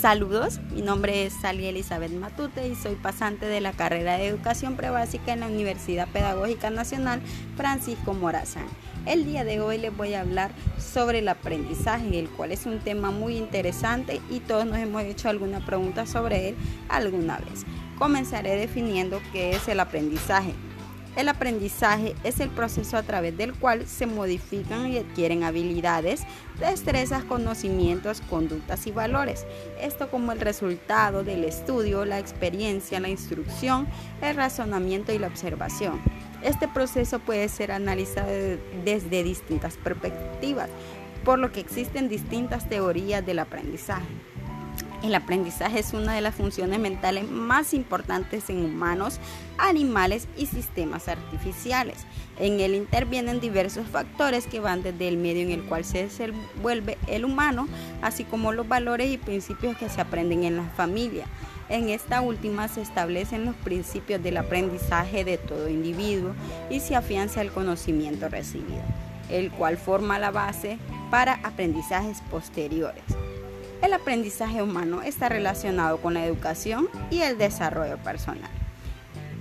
Saludos, mi nombre es Sally Elizabeth Matute y soy pasante de la carrera de Educación Prebásica en la Universidad Pedagógica Nacional Francisco Morazán. El día de hoy les voy a hablar sobre el aprendizaje, el cual es un tema muy interesante y todos nos hemos hecho alguna pregunta sobre él alguna vez. Comenzaré definiendo qué es el aprendizaje. El aprendizaje es el proceso a través del cual se modifican y adquieren habilidades, destrezas, conocimientos, conductas y valores. Esto como el resultado del estudio, la experiencia, la instrucción, el razonamiento y la observación. Este proceso puede ser analizado desde distintas perspectivas, por lo que existen distintas teorías del aprendizaje. El aprendizaje es una de las funciones mentales más importantes en humanos, animales y sistemas artificiales. En él intervienen diversos factores que van desde el medio en el cual se desenvuelve el humano, así como los valores y principios que se aprenden en la familia. En esta última se establecen los principios del aprendizaje de todo individuo y se afianza el conocimiento recibido, el cual forma la base para aprendizajes posteriores. El aprendizaje humano está relacionado con la educación y el desarrollo personal.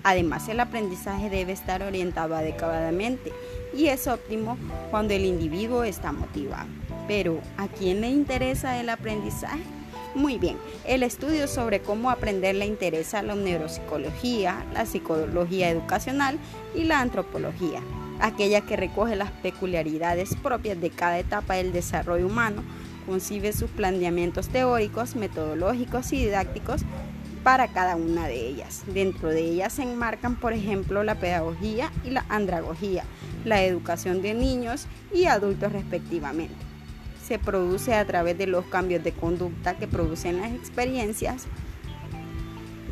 Además, el aprendizaje debe estar orientado adecuadamente y es óptimo cuando el individuo está motivado. Pero, ¿a quién le interesa el aprendizaje? Muy bien, el estudio sobre cómo aprender le interesa la neuropsicología, la psicología educacional y la antropología, aquella que recoge las peculiaridades propias de cada etapa del desarrollo humano concibe sus planeamientos teóricos, metodológicos y didácticos para cada una de ellas. Dentro de ellas se enmarcan, por ejemplo, la pedagogía y la andragogía, la educación de niños y adultos respectivamente. Se produce a través de los cambios de conducta que producen las experiencias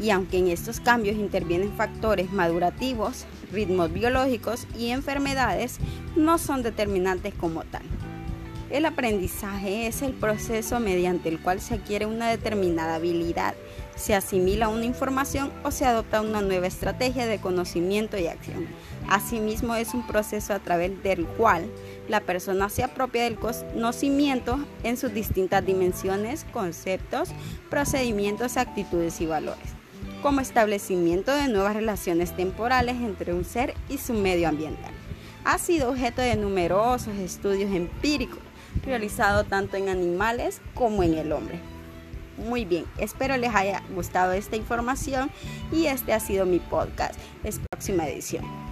y aunque en estos cambios intervienen factores madurativos, ritmos biológicos y enfermedades, no son determinantes como tal. El aprendizaje es el proceso mediante el cual se adquiere una determinada habilidad, se asimila una información o se adopta una nueva estrategia de conocimiento y acción. Asimismo, es un proceso a través del cual la persona se apropia del conocimiento en sus distintas dimensiones, conceptos, procedimientos, actitudes y valores, como establecimiento de nuevas relaciones temporales entre un ser y su medio ambiental. Ha sido objeto de numerosos estudios empíricos realizado tanto en animales como en el hombre. Muy bien, espero les haya gustado esta información y este ha sido mi podcast. Es próxima edición.